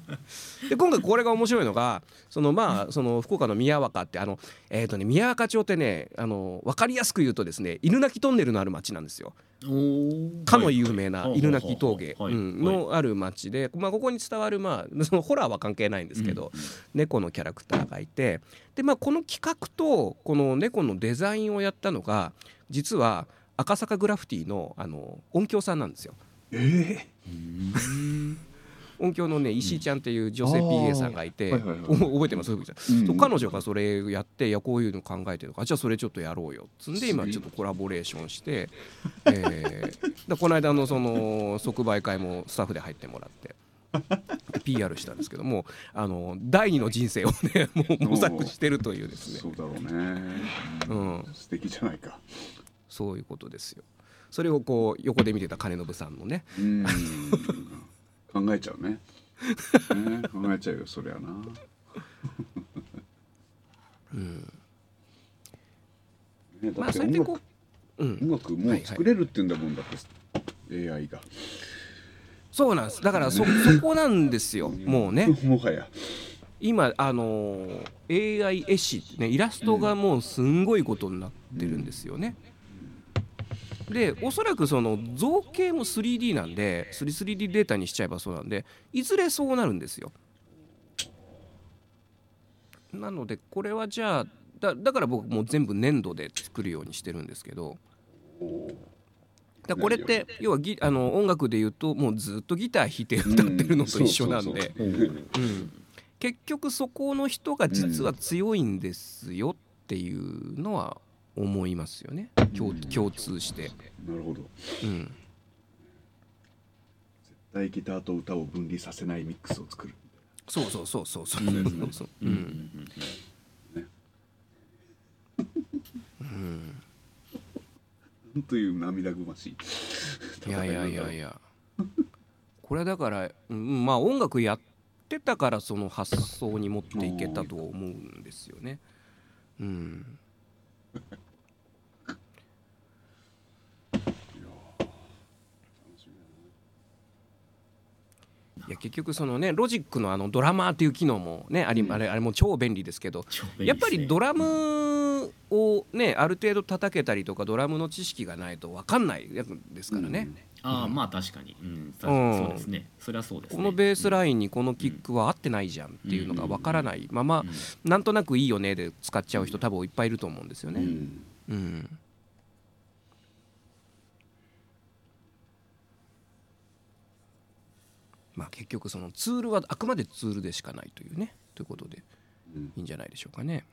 で今回これが面白いのがそのまあその福岡の宮若ってあの、えーとね、宮若町ってねあの分かりやすく言うとですね犬鳴トンネルのある町なんですよ。かの有名な犬鳴峠。のある町で、まあ、ここに伝わる、まあ、そのホラーは関係ないんですけど、猫のキャラクターがいてで、まあ、この企画とこの猫のデザインをやったのが実は赤坂グラフィティのあの音響さんなんですよ。え [LAUGHS] 音響のね石井ちゃんっていう女性うん。PA さんがいて、覚えてます、うんそう彼女がそれやっていやこういうの考えてるからじゃあそれちょっとやろうよ。っつんで今ちょっとコラボレーションして、えー [LAUGHS] だこの間のその即売会もスタッフで入ってもらって。PR したんですけどもあの第二の人生をねもう模索してるというですね。そうだろうね。うん。素敵じゃないかそういうことですよ。それをこう横で見てた金信さんもね。うん。考えちゃうね。ね考えちゃうよそりゃな。ねだまあって音楽それでこううん。音楽もう作れるって言うんだもんだって AI が。そうなんです。だからそそこなんですよ。もうね。もはや。今あのー AI 絵師ねイラストがもうすんごいことになってるんですよね。でおそらくその造形も 3D なんで 3D データにしちゃえばそうなんでいずれそうなるんですよ。なのでこれはじゃあだだから僕もう全部粘土で作るようにしてるんですけどだこれって要はギあの音楽で言うともうずっとギター弾いて歌ってるのと一緒なんで。結局そこの人が実は強いんですよっていうのは思いますよね。共うん。共通して。なるほど。うん。絶対ギターと歌を分離させないミックスを作る。そうそうそうそうそう。うん。そうそう。ううん。ん。なんという涙ぐましい。いやいやいやいや。これだから、うん、まあ音楽やってたからその発想に持っていけたと思うんですよね。うん、や結局そのねロジックのあのドラマーっていう機能もねありあれあれも超便利ですけど超便利やっぱりドラムをねある程度叩けたりとかドラムの知識がないと分かんないやつですからね。ああまあ確かに、うん、そうですね。それはそうですね。このベースラインにこのキックは合ってないじゃんっていうのが分からないままうん。なんとなくいいよねで使っちゃう人多分いっぱいいると思うんですよね。うんうんまあ結局そのツールはあくまでツールでしかないというねということでうん。いいんじゃないでしょうかね。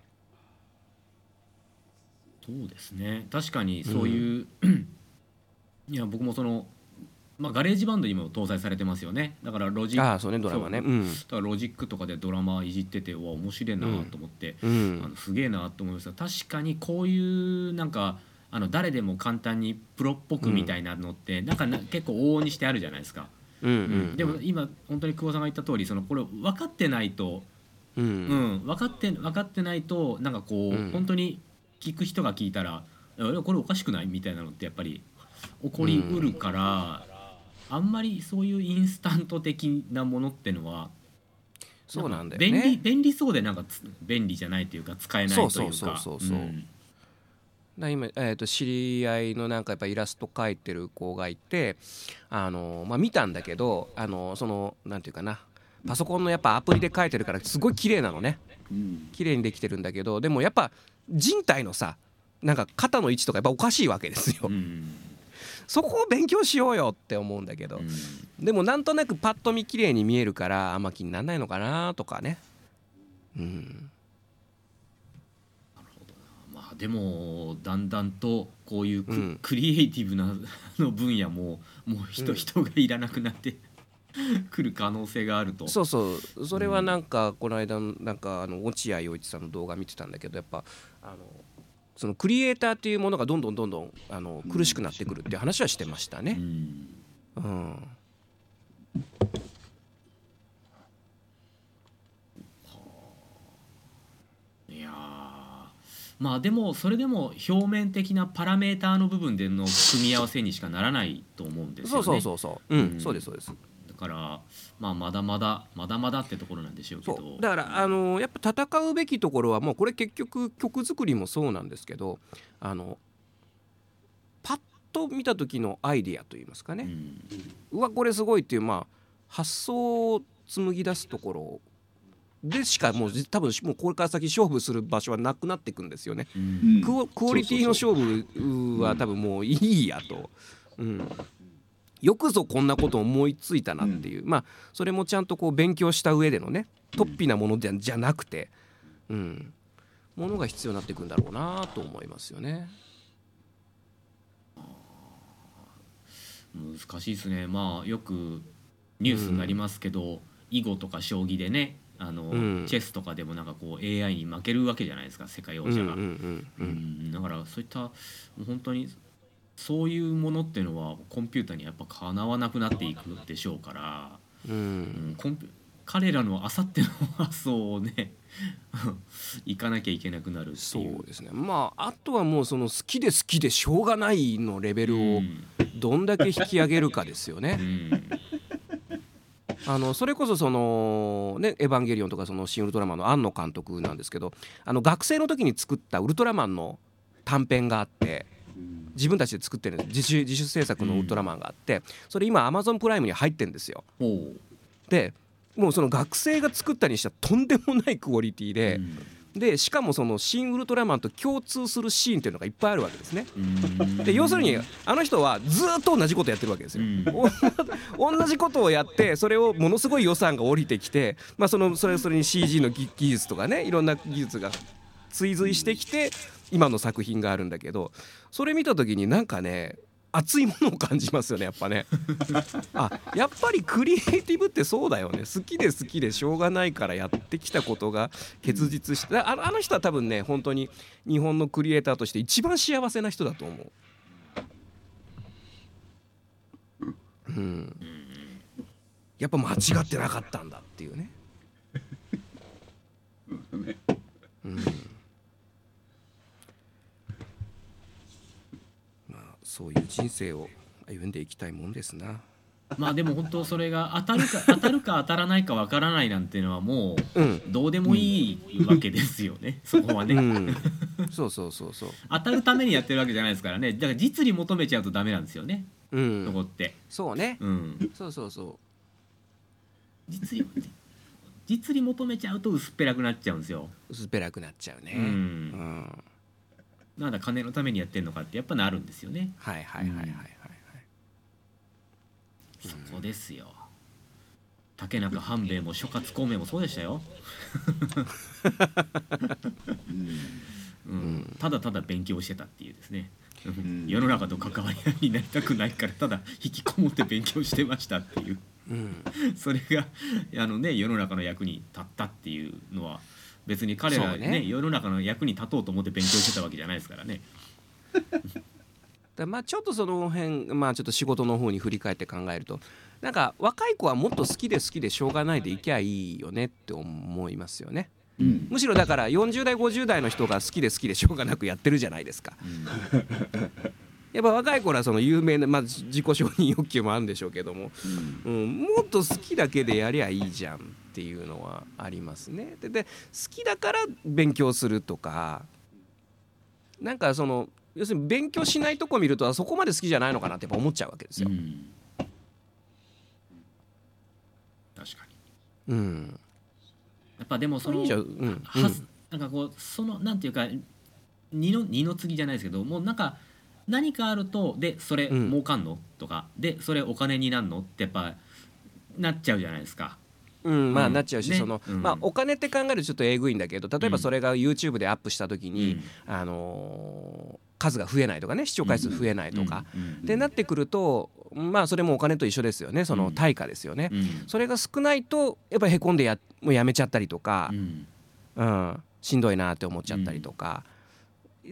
そうですね。確かにそういう、いや僕もその、まあ、ガレージバンドにも搭載されてますよね。だからロジックああそうねドラマーね。そう。うん。だからロジックとかでドラマーいじっててうわ面白いなと思って、うん。あのすげえなと思いました。確かにこういうなんかあの誰でも簡単にプロっぽくみたいなのって、なんかな結構往々にしてあるじゃないですか、うんうんでも今本当に久保さんが言った通りそのこれ分かってないと、ううん。ん分かって分かってないとなんかこう、うん。本当に聞く人が聞いたら「いやこれおかしくない?」みたいなのってやっぱり起こりうるから、あんまりそういうインスタント的なものってのはそうなんだよ便利ね。便利そうでなんかつ便利じゃないというか使えないというか。そうそうそうそうそう。ん。だ今、えー、と知り合いのなんかやっぱイラスト描いてる子がいてあの、まあ、見たんだけどあのそのなんていうかなパソコンのやっぱアプリで描いてるからすごい綺麗なのね。うん。綺麗にできてるんだけどでもやっぱ人体のさなんか肩の位置とかやっぱおかしいわけですよ。うん。そこを勉強しようよって思うんだけどうん。でもなんとなくパッと見綺麗に見えるからあんま気にならないのかなとかね。うん。まあでもだんだんとこういうク,、うん。クリエイティブなあ [LAUGHS] の分野ももう人,、うん。人がいらなくなって [LAUGHS] くる可能性があると。そうそう。それはなんかこの間なんかあの落合陽一さんの動画見てたんだけどやっぱあのそのクリエイターっていうものがどんどんどんどんあの苦しくなってくるっていう話はしてましたうね。ん。うんいやーまあでもそれでも表面的なパラメーターの部分での組み合わせにしかならないと思うんですよね。そうそうそうそう、うん。うんそうですそうです。だからまあまだまだまだまだってところなんでしょうけそどう。だからあのやっぱ戦うべきところはもうこれ結局曲作りもそうなんですけどあのパッと見た時のアイディアといいますかね、うん。うわこれすごいっていうまあ発想を紡ぎ出すところでしかもう多分もうこれから先勝負する場所はなくなっていくんですよね。うん。クオクオリティの勝負は多分もういいやと、うん、よくぞこんなこと思いついたなっていう、まあそれもちゃんとこう勉強した上でのね突飛なものじゃじゃなくて、うん、ものが必要になっていくんだろうなと思いますよね。難しいですね。まあよくニュースになりますけど、囲碁とか将棋でねあの、うん。チェスとかでもなんかこう AI に負けるわけじゃないですか世界王者が、だからそういった本当にそういうものっていうのはコンピューターにやっぱかなわなくなっていくでしょうから、ううんん、コンピュ彼らのあさっての発想をね [LAUGHS] いかなきゃいけなくなるそいう。うですね。まああとはもうその好きで好きでしょうがないのレベルをうん。どんだけ引き上げるかですようね。んあのそれこそそのね「エヴァンゲリオン」とかその「シン・ウルトラマン」の庵野監督なんですけどあの学生の時に作ったウルトラマンの短編があってうん自分たちで作ってる自主自主制作のウルトラマンがあってそれ今アマゾンプライムに入ってんですよ。でもうその学生が作ったにしてはとんでもないクオリティで、でしかもその「シン・ウルトラマン」と共通するシーンっていうのがいっぱいあるわけですね。うんで要するにあの人はずっと同じことやってるわけですよ。同じことをやってそれをものすごい予算が降りてきて、まあ、そのそれそれに CG の技技術とかねいろんな技術が追随してきて今の作品があるんだけどそれ見た時になんかね熱いものを感じますよねやっぱねあやっぱりクリエイティブってそうだよね好きで好きでしょうがないからやってきたことが結実してああの人は多分ね本当に日本のクリエイターとして一番幸せな人だと思う。うん、やっぱ間違ってなかったんだっていうね。ねうんまあそういう人生を歩んでいきたいもんですな。まあでも本当それが当たるか [LAUGHS] 当たるか当たらないかわからないなんていうのはもううん、どうでもいいわけですよね、そこはね、うん、そうそうそうそう。[LAUGHS] 当たるためにやってるわけじゃないですからねだから実利求めちゃうとダメなんですよね、うそこっん、て、そうね。うん、そうそうそ実利実利求めちゃうと薄っぺらくなっちゃうんですよ、う。薄っぺらくなっちゃうね。ううんん。なんだ金のためにやってんのかってやっぱなるんですよね。はいはいはいはいはい。はい。そこですよ。竹中半兵衛も諸葛孔明もそうでしたよ、うん。ただただ勉強してたっていうですね、ん。世の中と関わり合いになりたくないからただ引きこもって勉強してましたっていう。うん。それがあのね世の中の役に立ったっていうのは別に彼らねね世の中の役に立とうと思って勉強してたわけじゃないですからね。[LAUGHS] だまあちょっとその辺まあちょっと仕事の方に振り返って考えるとなんか若い子はもっと好きで好きでしょうがないでいきゃいいよねって思いますよね。うんむしろだから40代50代の人が好きで好きでしょうがなくやってるじゃないですか。[LAUGHS] やっぱ若い頃はその有名な、まあ、自己承認欲求もあるんでしょうけども、うん、もっと好きだけでやりゃいいじゃんっていうのはありますね。でで好きだから勉強するとかなんかその要するに勉強しないとこ見るとあそこまで好きじゃないのかなってやっぱ思っちゃうわけですよ。うん。確かに。うん、やっぱでもそのいいじゃんうん。はすなんかこうそのなんていうか二の二の次じゃないですけどもうなんか何かあるとでそれうん。儲かんの、とかでそれお金になんの？ってやっぱなっちゃうじゃないですか。うん、まあうんなっちゃうし、ね。そのうん。まあ、お金って考えるとちょっとえぐいんだけど例えばうん。それが YouTube でアップした時に、うん。あのー数が増えないとかね視聴回数増えないとか、ってなってくるとまあそれもお金と一緒ですよねその対価ですよね、うん。それが少ないとやっぱりへこんでやもうやめちゃったりとかう、ん。うん。しんどいなって思っちゃったりとか、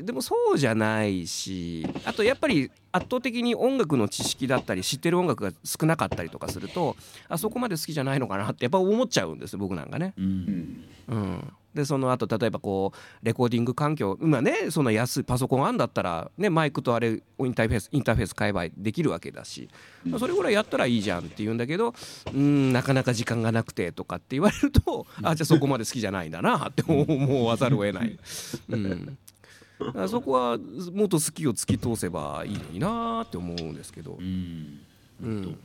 でもそうじゃないしあとやっぱり圧倒的に音楽の知識だったり知ってる音楽が少なかったりとかするとあそこまで好きじゃないのかなってやっぱ思っちゃうんです僕なんかね。ううんんうん、でその後例えばこうレコーディング環境今ねそんな安いパソコンあんだったら、ね、マイクとあれインターフェースインターフェース買えばできるわけだし、まあそれぐらいやったらいいじゃんって言うんだけどうんなかなか時間がなくてとかって言われるとあじゃあそこまで好きじゃないんだなって思わざるを得ない。うんそこはもっと好きを突き通せばいいのになって思うんですけど。う、ん。うん、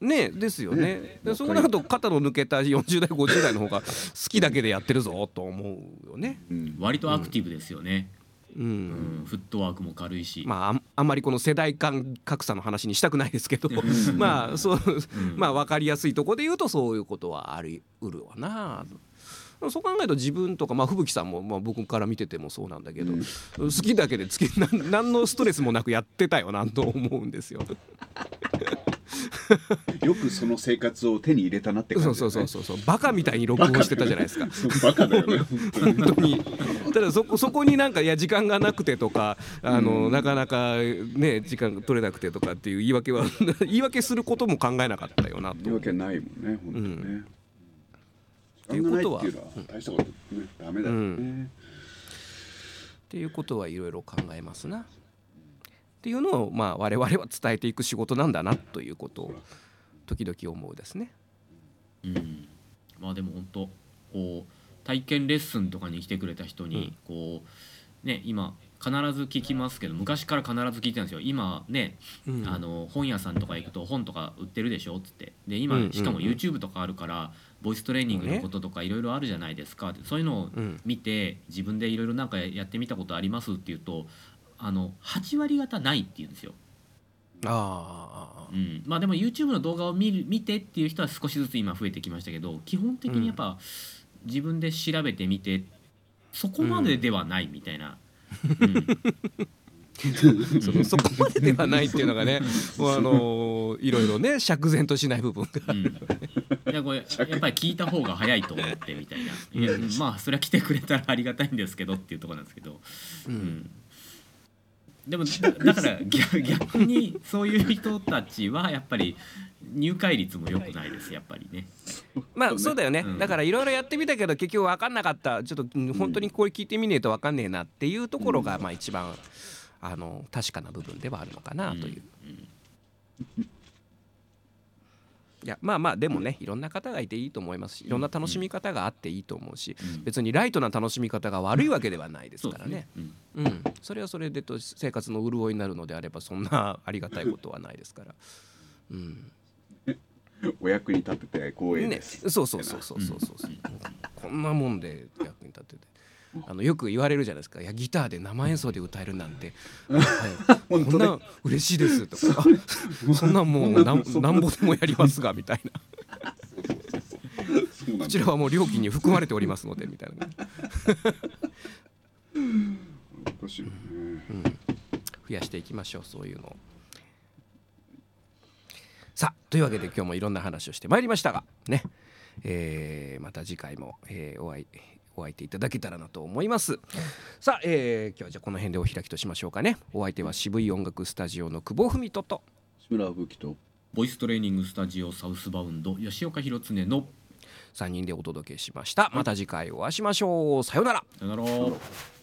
ねですよね。ね。でそうなると肩の抜けた40代50代の方が好きだけでやってるぞと思うよね。うん。割とアクティブですよね、ううん。ん。フットワークも軽いし、まああんまりこの世代間格差の話にしたくないですけど。[LAUGHS] まあそうまあ分かりやすいところで言うとそういうことはありうるわな。そう考えると自分とか、まあ、吹雪さんも、まあ、僕から見ててもそうなんだけど、好きだけでつけ [LAUGHS] なん何のストレスもなくやってたよなと思うんですよ。[LAUGHS] よくその生活を手に入れたなって感じね。そうそうそうそうそう。バカみたいに録音してたじゃないですか。[LAUGHS] バカだよね。本当に。ただそこそこになんかいや時間がなくてとかあの、なかなかね時間が取れなくてとかっていう言い訳は言い訳することも考えなかったよなと。言うわけないもんね本当にね、うことは時間がないっていうのは大したことねダメだよね、っていうことはいろいろ考えますな。っていうのをまあ我々は伝えていく仕事なんだなということを時々思うですね。うん、まあでも本当こう体験レッスンとかに来てくれた人にこう、ね、今必ず聞きますけど昔から必ず聞いてたんですよ。今ね、うん。あの本屋さんとか行くと本とか売ってるでしょっつって。で今、しかも YouTube とかあるからボイストレーニングのこととかいろいろあるじゃないですか。そういうのをうん。見て自分でいろいろなんかやってみたことありますって言うとあの8割方ないって言うんですよ。ああうん、まあでも YouTube の動画を見る見てっていう人は少しずつ今増えてきましたけど基本的にやっぱ自分で調べてみてそこまでではないみたいな、[LAUGHS] うん [LAUGHS] そのそこまでではないっていうのがねもうあのーいろいろね釈然としない部分が。うん、いやこれやっぱり聞いた方が早いと思ってみたいな。いやまあそれは来てくれたらありがたいんですけどっていうところなんですけど、うん。でもだだから逆逆にそういう人たちはやっぱり入会率も良くないですやっぱりね。まあそうだよね、うん。だからいろいろやってみたけど結局分かんなかった。ちょっとうん本当にこれ聞いてみねえと分かんねえなっていうところがまあ一番あの確かな部分ではあるのかなという。いやまあまあでもねいろんな方がいていいと思いますしいろんな楽しみ方があっていいと思うしうん。別にライトな楽しみ方が悪いわけではないですからね。ね。うん。うん、それはそれでと生活の潤いになるのであればそんな [LAUGHS] ありがたいことはないですから。うん。お役に立てて光栄ねで、す、そうそうそうそうそうそう、こんなもんで役に立っててあのよく言われるじゃないですか「いやギターで生演奏で歌えるなんて、[LAUGHS] はい、こんな嬉しいです」とか。あ [LAUGHS]「そんなんもうなんな。んぼでもやりますが」みたいな。こちらはもう料金に含まれておりますのでみたいな。増やしていきましょうそういうのを。さあというわけで今日もいろんな話をしてまいりましたがね、えーまた次回も、えーお会いお相手いただけたらなと思います。さあ、えー今日はじゃあこの辺でお開きとしましょうかね。お相手は渋い音楽スタジオの久保文人と。志村吹雪と。ボイストレーニングスタジオサウスバウンド吉岡弘恒の。3人でお届けしました。また次回お会いしましょう。さようなら。さよなら。